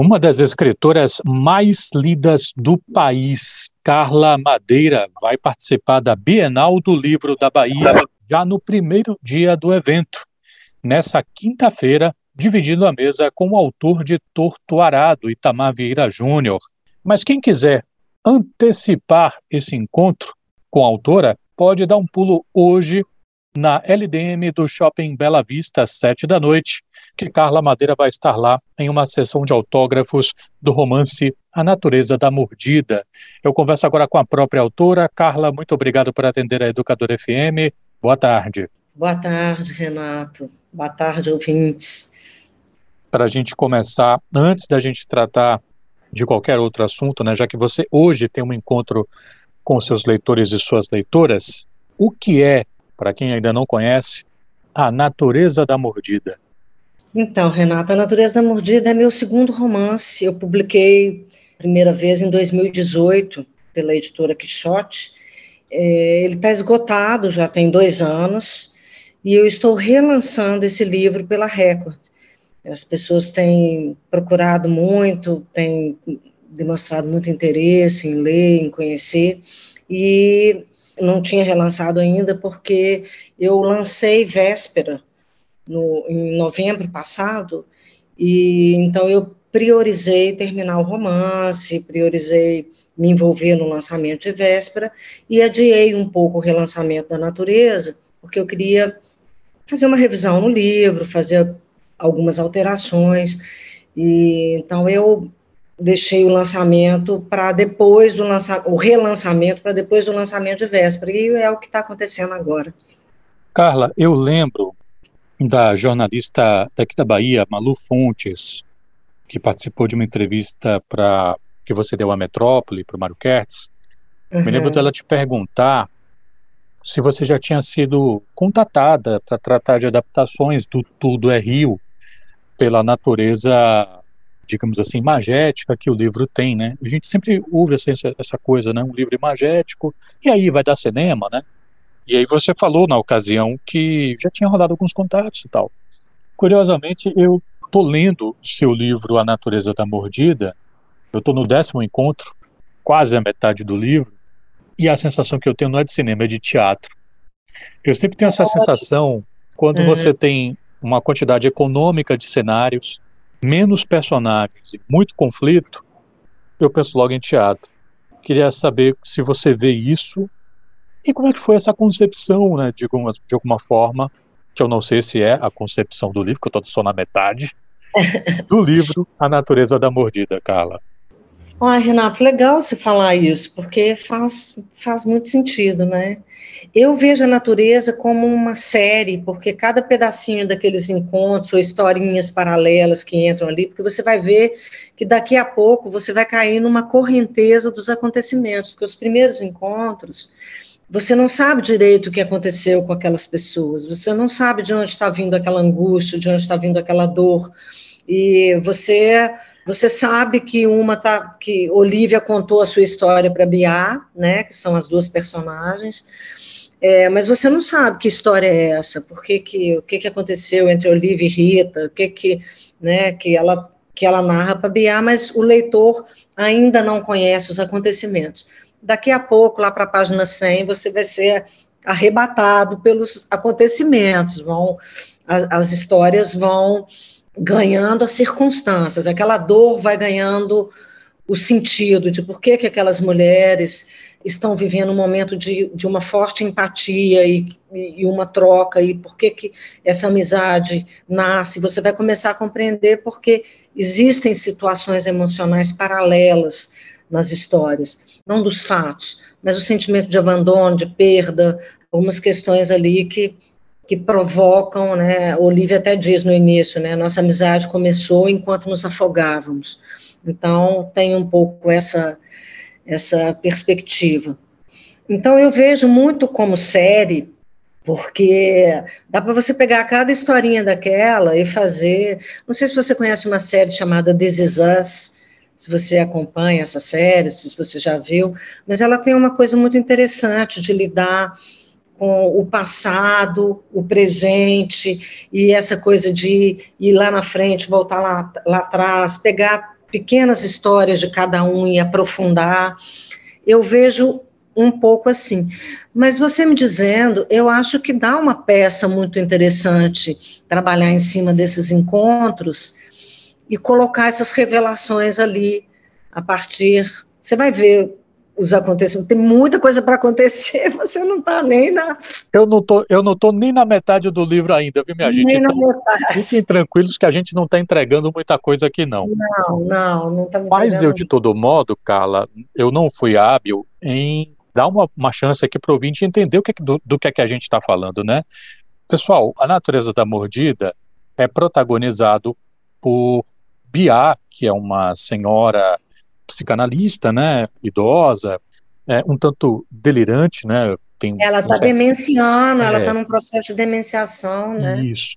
Uma das escritoras mais lidas do país, Carla Madeira, vai participar da Bienal do Livro da Bahia já no primeiro dia do evento, nessa quinta-feira, dividindo a mesa com o autor de Torto Arado, Itamar Vieira Júnior. Mas quem quiser antecipar esse encontro com a autora, pode dar um pulo hoje na LDM do Shopping Bela Vista, às sete da noite, que Carla Madeira vai estar lá em uma sessão de autógrafos do romance A Natureza da Mordida. Eu converso agora com a própria autora. Carla, muito obrigado por atender a Educadora FM. Boa tarde. Boa tarde, Renato. Boa tarde, ouvintes. Para a gente começar, antes da gente tratar de qualquer outro assunto, né, já que você hoje tem um encontro com seus leitores e suas leitoras, o que é para quem ainda não conhece, A Natureza da Mordida. Então, Renata, A Natureza da Mordida é meu segundo romance. Eu publiquei primeira vez em 2018 pela editora Quixote. É, ele está esgotado já tem dois anos e eu estou relançando esse livro pela Record. As pessoas têm procurado muito, têm demonstrado muito interesse em ler, em conhecer, e não tinha relançado ainda porque eu lancei Véspera no, em novembro passado, e então eu priorizei terminar o romance, priorizei me envolver no lançamento de Véspera e adiei um pouco o relançamento da Natureza, porque eu queria fazer uma revisão no livro, fazer algumas alterações, e então eu deixei o lançamento para depois do lançamento, o relançamento para depois do lançamento de véspera, e é o que está acontecendo agora. Carla, eu lembro da jornalista daqui da Bahia, Malu Fontes, que participou de uma entrevista para que você deu à Metrópole, para o Mário Kertz. Uhum. Me lembro dela te perguntar se você já tinha sido contatada para tratar de adaptações do Tudo é Rio pela natureza digamos assim, magética que o livro tem, né? A gente sempre ouve essa, essa coisa, né? Um livro imagético, e aí vai dar cinema, né? E aí você falou na ocasião que já tinha rodado alguns contatos e tal. Curiosamente, eu tô lendo seu livro A Natureza da Mordida, eu tô no décimo encontro, quase a metade do livro, e a sensação que eu tenho não é de cinema, é de teatro. Eu sempre tenho essa sensação quando uhum. você tem uma quantidade econômica de cenários, menos personagens e muito conflito, eu penso logo em teatro. Queria saber se você vê isso e como é que foi essa concepção, né, de alguma, de alguma forma, que eu não sei se é a concepção do livro, que eu estou só na metade, do livro A Natureza da Mordida, Carla. Ai, Renato, legal você falar isso, porque faz, faz muito sentido, né? Eu vejo a natureza como uma série, porque cada pedacinho daqueles encontros ou historinhas paralelas que entram ali, porque você vai ver que daqui a pouco você vai cair numa correnteza dos acontecimentos, porque os primeiros encontros, você não sabe direito o que aconteceu com aquelas pessoas, você não sabe de onde está vindo aquela angústia, de onde está vindo aquela dor, e você você sabe que uma tá, que Olivia contou a sua história para Biá, né, que são as duas personagens, é, mas você não sabe que história é essa, por que que, o que, que aconteceu entre Olivia e Rita, o que que, né, que ela que ela narra para Biá, mas o leitor ainda não conhece os acontecimentos. Daqui a pouco, lá para a página 100, você vai ser arrebatado pelos acontecimentos, vão as, as histórias vão ganhando as circunstâncias, aquela dor vai ganhando o sentido de por que, que aquelas mulheres estão vivendo um momento de, de uma forte empatia e, e uma troca, e por que, que essa amizade nasce, você vai começar a compreender porque existem situações emocionais paralelas nas histórias, não dos fatos, mas o sentimento de abandono, de perda, algumas questões ali que que provocam, né? Olivia até diz no início, né? Nossa amizade começou enquanto nos afogávamos. Então tem um pouco essa essa perspectiva. Então eu vejo muito como série, porque dá para você pegar cada historinha daquela e fazer. Não sei se você conhece uma série chamada This Is Us, se você acompanha essa série, se você já viu, mas ela tem uma coisa muito interessante de lidar com o passado, o presente, e essa coisa de ir lá na frente, voltar lá, lá atrás, pegar pequenas histórias de cada um e aprofundar. Eu vejo um pouco assim. Mas você me dizendo, eu acho que dá uma peça muito interessante trabalhar em cima desses encontros e colocar essas revelações ali a partir. Você vai ver os acontecimentos, tem muita coisa para acontecer, você não está nem na. Eu não tô, eu não tô nem na metade do livro ainda, viu, minha gente? Nem então, na metade. Fiquem tranquilos que a gente não está entregando muita coisa aqui, não. Não, não, não está Mas eu, de todo modo, Carla, eu não fui hábil em dar uma, uma chance aqui para o ouvinte entender o que, do, do que é que a gente está falando, né? Pessoal, a natureza da mordida é protagonizado por Bia, que é uma senhora psicanalista, né, idosa, é, um tanto delirante, né? Tem, ela está demenciando, é, ela está num processo de demenciação, né? Isso.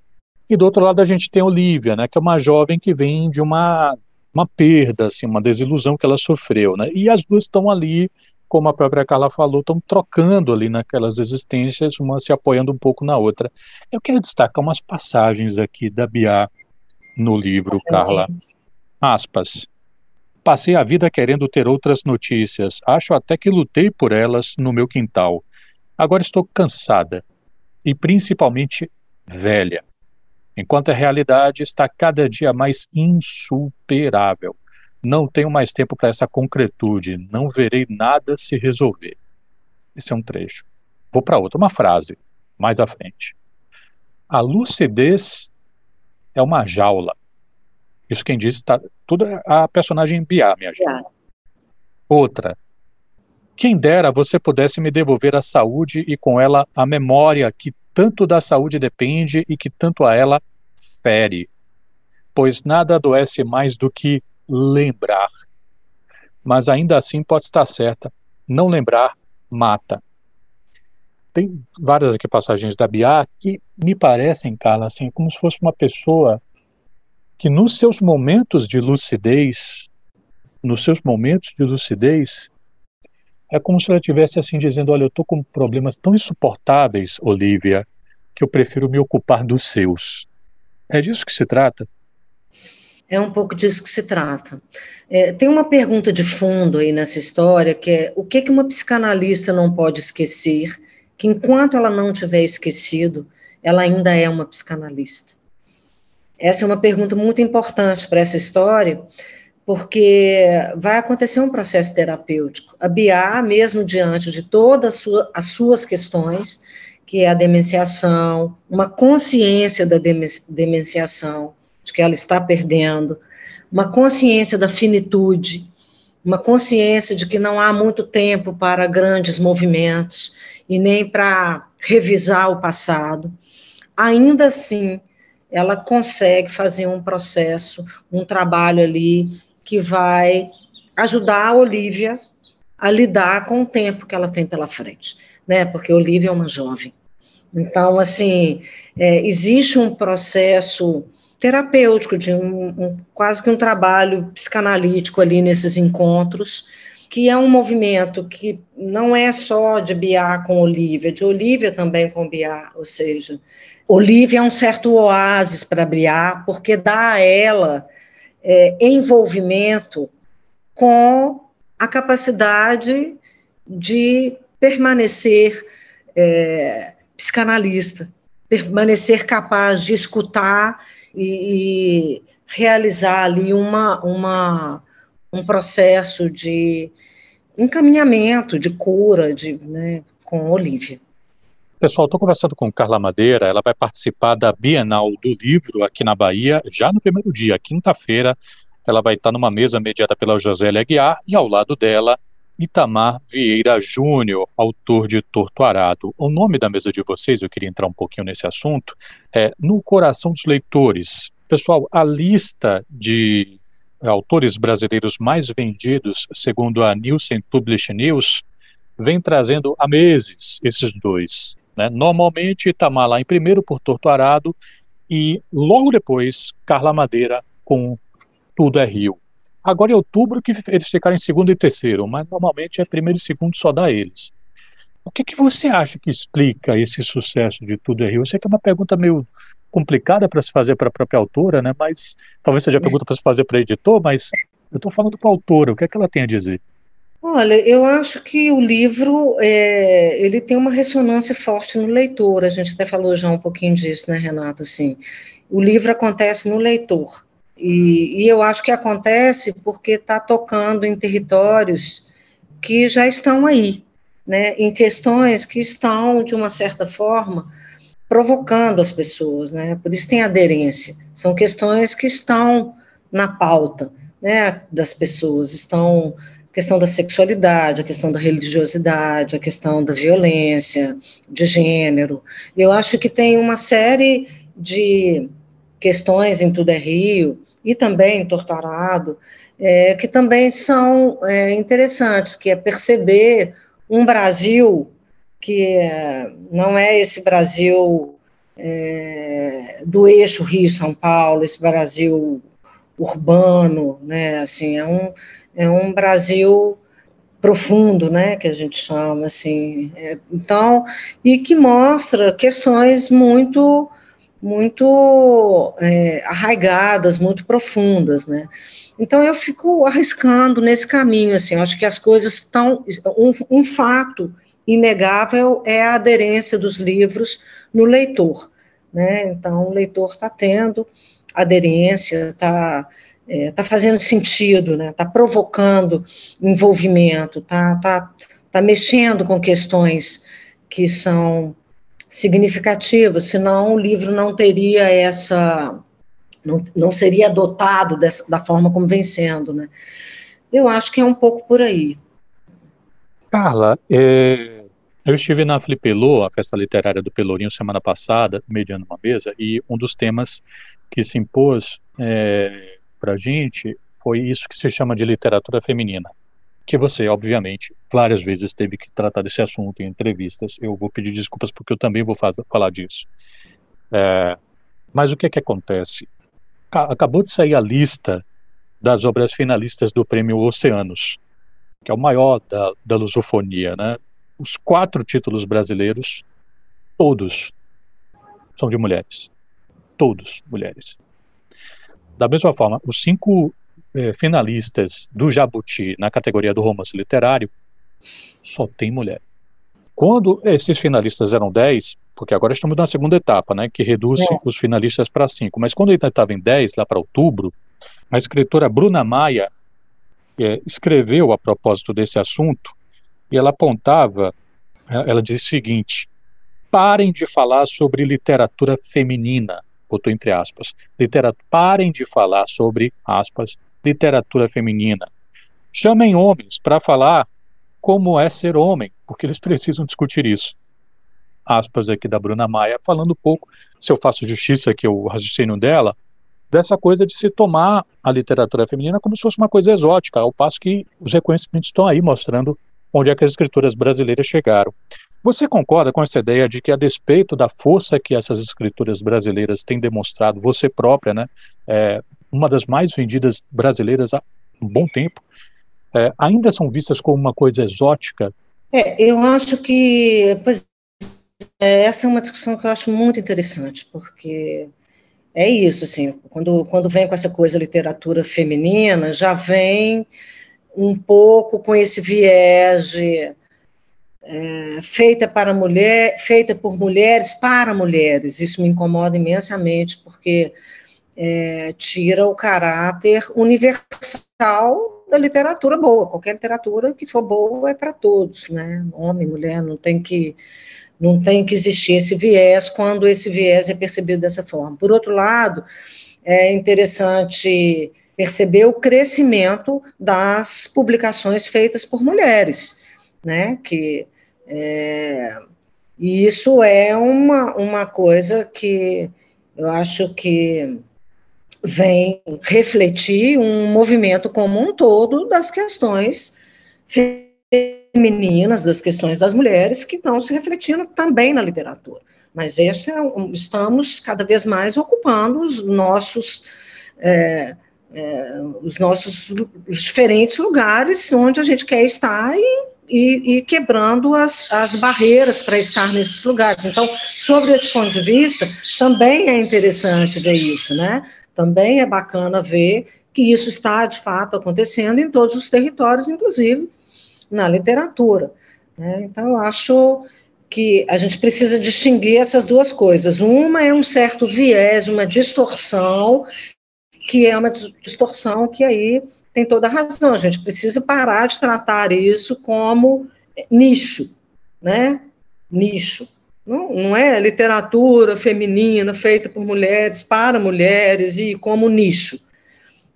E do outro lado a gente tem Olivia, né, que é uma jovem que vem de uma uma perda, assim, uma desilusão que ela sofreu, né? E as duas estão ali, como a própria Carla falou, estão trocando ali naquelas existências, uma se apoiando um pouco na outra. Eu quero destacar umas passagens aqui da Bia no livro, Carla. Aspas. Passei a vida querendo ter outras notícias. Acho até que lutei por elas no meu quintal. Agora estou cansada e principalmente velha. Enquanto a realidade está cada dia mais insuperável. Não tenho mais tempo para essa concretude. Não verei nada se resolver. Esse é um trecho. Vou para outra, uma frase mais à frente. A lucidez é uma jaula isso quem disse tá tudo é a personagem Bia, minha gente. Outra. Quem dera você pudesse me devolver a saúde e com ela a memória que tanto da saúde depende e que tanto a ela fere. Pois nada adoece mais do que lembrar. Mas ainda assim pode estar certa, não lembrar mata. Tem várias aqui passagens da Bia que me parecem, Carla, assim, como se fosse uma pessoa que nos seus momentos de lucidez, nos seus momentos de lucidez, é como se ela estivesse assim dizendo: Olha, eu estou com problemas tão insuportáveis, Olivia, que eu prefiro me ocupar dos seus. É disso que se trata? É um pouco disso que se trata. É, tem uma pergunta de fundo aí nessa história, que é o que, que uma psicanalista não pode esquecer, que enquanto ela não tiver esquecido, ela ainda é uma psicanalista. Essa é uma pergunta muito importante para essa história, porque vai acontecer um processo terapêutico. A Bia, mesmo diante de todas as suas questões, que é a demenciação, uma consciência da demenciação, de que ela está perdendo, uma consciência da finitude, uma consciência de que não há muito tempo para grandes movimentos e nem para revisar o passado. Ainda assim, ela consegue fazer um processo, um trabalho ali que vai ajudar a Olivia a lidar com o tempo que ela tem pela frente, né? Porque Olivia é uma jovem. Então, assim, é, existe um processo terapêutico, de um, um, quase que um trabalho psicanalítico ali nesses encontros, que é um movimento que não é só de Bia com Olivia, de Olivia também com Bia, ou seja, Olivia é um certo oásis para brilhar, porque dá a ela é, envolvimento com a capacidade de permanecer é, psicanalista, permanecer capaz de escutar e, e realizar ali uma, uma, um processo de encaminhamento, de cura de, né, com Olivia. Pessoal, estou conversando com Carla Madeira, ela vai participar da Bienal do Livro aqui na Bahia, já no primeiro dia, quinta-feira. Ela vai estar numa mesa mediada pela Josélia Aguiar e ao lado dela, Itamar Vieira Júnior, autor de Torto Arado. O nome da mesa de vocês, eu queria entrar um pouquinho nesse assunto, é No Coração dos Leitores. Pessoal, a lista de autores brasileiros mais vendidos, segundo a Nielsen Publish News, vem trazendo há meses esses dois. Né? Normalmente Itamar lá em primeiro por Torto Arado e logo depois Carla Madeira com Tudo é Rio. Agora em outubro que eles ficaram em segundo e terceiro, mas normalmente é primeiro e segundo só dá eles. O que, que você acha que explica esse sucesso de Tudo é Rio? Eu sei que é uma pergunta meio complicada para se fazer para a própria autora, né? Mas talvez seja pergunta para se fazer para o editor, mas Eu estou falando com a autora, o que é que ela tem a dizer? Olha, eu acho que o livro é, ele tem uma ressonância forte no leitor. A gente até falou já um pouquinho disso, né, Renato? Assim, o livro acontece no leitor. E, e eu acho que acontece porque está tocando em territórios que já estão aí, né, em questões que estão, de uma certa forma, provocando as pessoas, né, por isso tem aderência. São questões que estão na pauta, né, das pessoas, estão a questão da sexualidade, a questão da religiosidade, a questão da violência de gênero. Eu acho que tem uma série de questões em Tudo é Rio e também em Torturado, é, que também são é, interessantes, que é perceber um Brasil que é, não é esse Brasil é, do eixo Rio-São Paulo, esse Brasil urbano, né, assim, é um, é um Brasil profundo, né, que a gente chama, assim, é, então, e que mostra questões muito, muito é, arraigadas, muito profundas, né, então eu fico arriscando nesse caminho, assim, acho que as coisas estão, um, um fato inegável é a aderência dos livros no leitor, né, então o leitor está tendo aderência, está está é, tá fazendo sentido, está né? Tá provocando envolvimento, está tá, tá mexendo com questões que são significativas, senão o livro não teria essa, não, não seria adotado dessa, da forma como vem sendo, né? Eu acho que é um pouco por aí. Carla, é, eu estive na Flipelô, a festa literária do Pelourinho, semana passada, mediando uma mesa, e um dos temas que se impôs é, para a gente foi isso que se chama de literatura feminina, que você, obviamente, várias vezes teve que tratar desse assunto em entrevistas. Eu vou pedir desculpas porque eu também vou falar disso. É, mas o que é que acontece? Acabou de sair a lista das obras finalistas do Prêmio Oceanos, que é o maior da, da lusofonia, né? Os quatro títulos brasileiros, todos são de mulheres. Todos mulheres. Da mesma forma, os cinco eh, finalistas do Jabuti na categoria do romance literário só tem mulher. Quando esses finalistas eram 10, porque agora estamos na segunda etapa, né, que reduz é. os finalistas para 5, mas quando ele estava em 10, lá para outubro, a escritora Bruna Maia eh, escreveu a propósito desse assunto e ela apontava, ela disse o seguinte: parem de falar sobre literatura feminina botou entre aspas, parem de falar sobre, aspas, literatura feminina. Chamem homens para falar como é ser homem, porque eles precisam discutir isso. Aspas aqui da Bruna Maia, falando um pouco, se eu faço justiça aqui o raciocínio dela, dessa coisa de se tomar a literatura feminina como se fosse uma coisa exótica, ao passo que os reconhecimentos estão aí mostrando onde é que as escrituras brasileiras chegaram. Você concorda com essa ideia de que, a despeito da força que essas escrituras brasileiras têm demonstrado, você própria, né, é uma das mais vendidas brasileiras há um bom tempo, é, ainda são vistas como uma coisa exótica? É, eu acho que pois, é, essa é uma discussão que eu acho muito interessante, porque é isso, assim, quando, quando vem com essa coisa literatura feminina, já vem um pouco com esse viés de é, feita para mulher, feita por mulheres para mulheres. Isso me incomoda imensamente porque é, tira o caráter universal da literatura boa. Qualquer literatura que for boa é para todos, né? Homem, mulher, não tem que não tem que existir esse viés quando esse viés é percebido dessa forma. Por outro lado, é interessante perceber o crescimento das publicações feitas por mulheres, né? Que é, isso é uma, uma coisa que eu acho que vem refletir um movimento como um todo das questões femininas, das questões das mulheres, que estão se refletindo também na literatura. Mas esse é estamos cada vez mais ocupando os nossos. É, é, os nossos os diferentes lugares onde a gente quer estar e e, e quebrando as, as barreiras para estar nesses lugares. Então, sobre esse ponto de vista, também é interessante ver isso, né? Também é bacana ver que isso está, de fato, acontecendo em todos os territórios, inclusive na literatura. Né? Então, acho que a gente precisa distinguir essas duas coisas. Uma é um certo viés, uma distorção, que é uma distorção que aí tem toda a razão. A gente precisa parar de tratar isso como nicho, né? Nicho. Não, não é literatura feminina feita por mulheres, para mulheres e como nicho.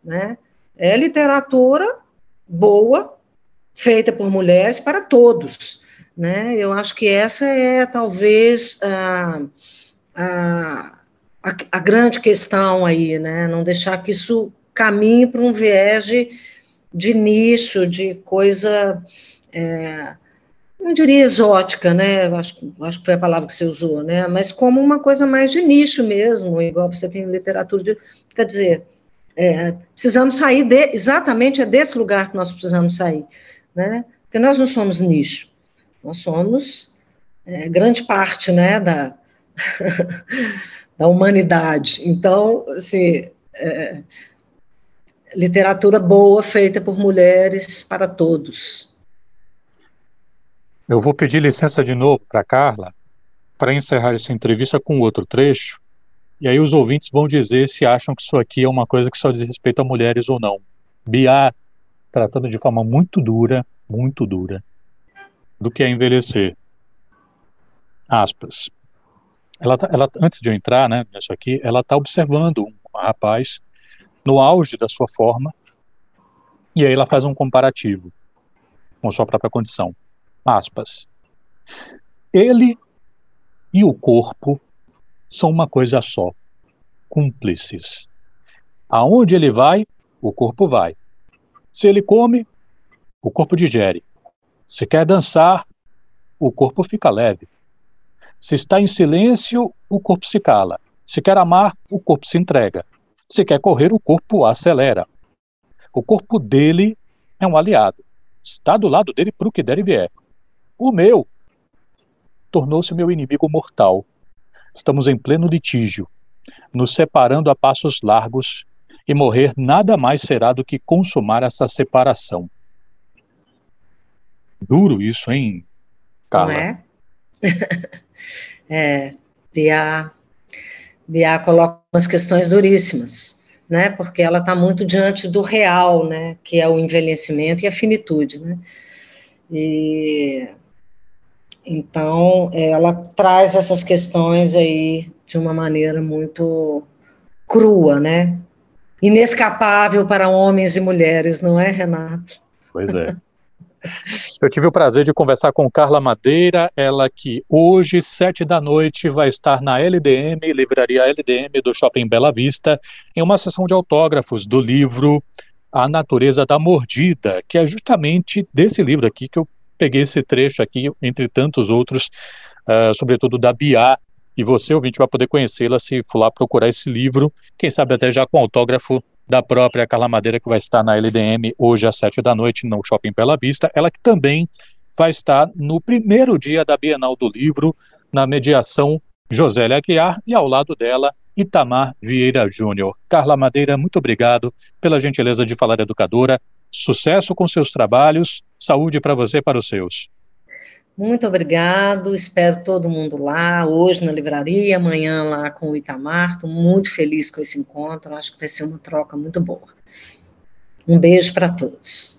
Né? É literatura boa, feita por mulheres para todos. Né? Eu acho que essa é talvez a, a, a, grande questão aí, né? não deixar que isso caminhe para um viés de, de nicho, de coisa. É, não diria exótica, né? Acho, acho que foi a palavra que você usou, né? Mas como uma coisa mais de nicho mesmo, igual você tem literatura de. Quer dizer, é, precisamos sair de, exatamente é desse lugar que nós precisamos sair, né? Porque nós não somos nicho, nós somos é, grande parte, né, da, da humanidade. Então, assim, é, literatura boa feita por mulheres para todos. Eu vou pedir licença de novo para Carla para encerrar essa entrevista com outro trecho, e aí os ouvintes vão dizer se acham que isso aqui é uma coisa que só diz respeito a mulheres ou não. Bia tratando de forma muito dura, muito dura, do que é envelhecer. Aspas. Ela, tá, ela antes de eu entrar, né, nisso aqui, ela está observando um rapaz no auge da sua forma, e aí ela faz um comparativo com sua própria condição aspas. Ele e o corpo são uma coisa só, cúmplices. Aonde ele vai, o corpo vai. Se ele come, o corpo digere. Se quer dançar, o corpo fica leve. Se está em silêncio, o corpo se cala. Se quer amar, o corpo se entrega. Se quer correr, o corpo acelera. O corpo dele é um aliado. Está do lado dele para o que der e vier. O meu tornou-se meu inimigo mortal. Estamos em pleno litígio, nos separando a passos largos, e morrer nada mais será do que consumar essa separação. Duro isso, hein, Carla? Não é? é, Bia, Bia coloca umas questões duríssimas, né? Porque ela está muito diante do real, né? Que é o envelhecimento e a finitude, né? E então, ela traz essas questões aí de uma maneira muito crua, né? Inescapável para homens e mulheres, não é, Renato? Pois é. Eu tive o prazer de conversar com Carla Madeira, ela que hoje, sete da noite, vai estar na LDM, Livraria LDM do Shopping Bela Vista, em uma sessão de autógrafos do livro A Natureza da Mordida, que é justamente desse livro aqui que eu peguei esse trecho aqui, entre tantos outros, uh, sobretudo da Bia, e você, ouvinte, vai poder conhecê-la se for lá procurar esse livro, quem sabe até já com autógrafo da própria Carla Madeira, que vai estar na LDM hoje às sete da noite no Shopping Bela Vista, ela que também vai estar no primeiro dia da Bienal do Livro, na mediação Josélia Aguiar, e ao lado dela, Itamar Vieira Júnior. Carla Madeira, muito obrigado pela gentileza de falar educadora. Sucesso com seus trabalhos, saúde para você e para os seus. Muito obrigado, espero todo mundo lá, hoje na livraria, amanhã lá com o Itamar, estou muito feliz com esse encontro, acho que vai ser uma troca muito boa. Um beijo para todos.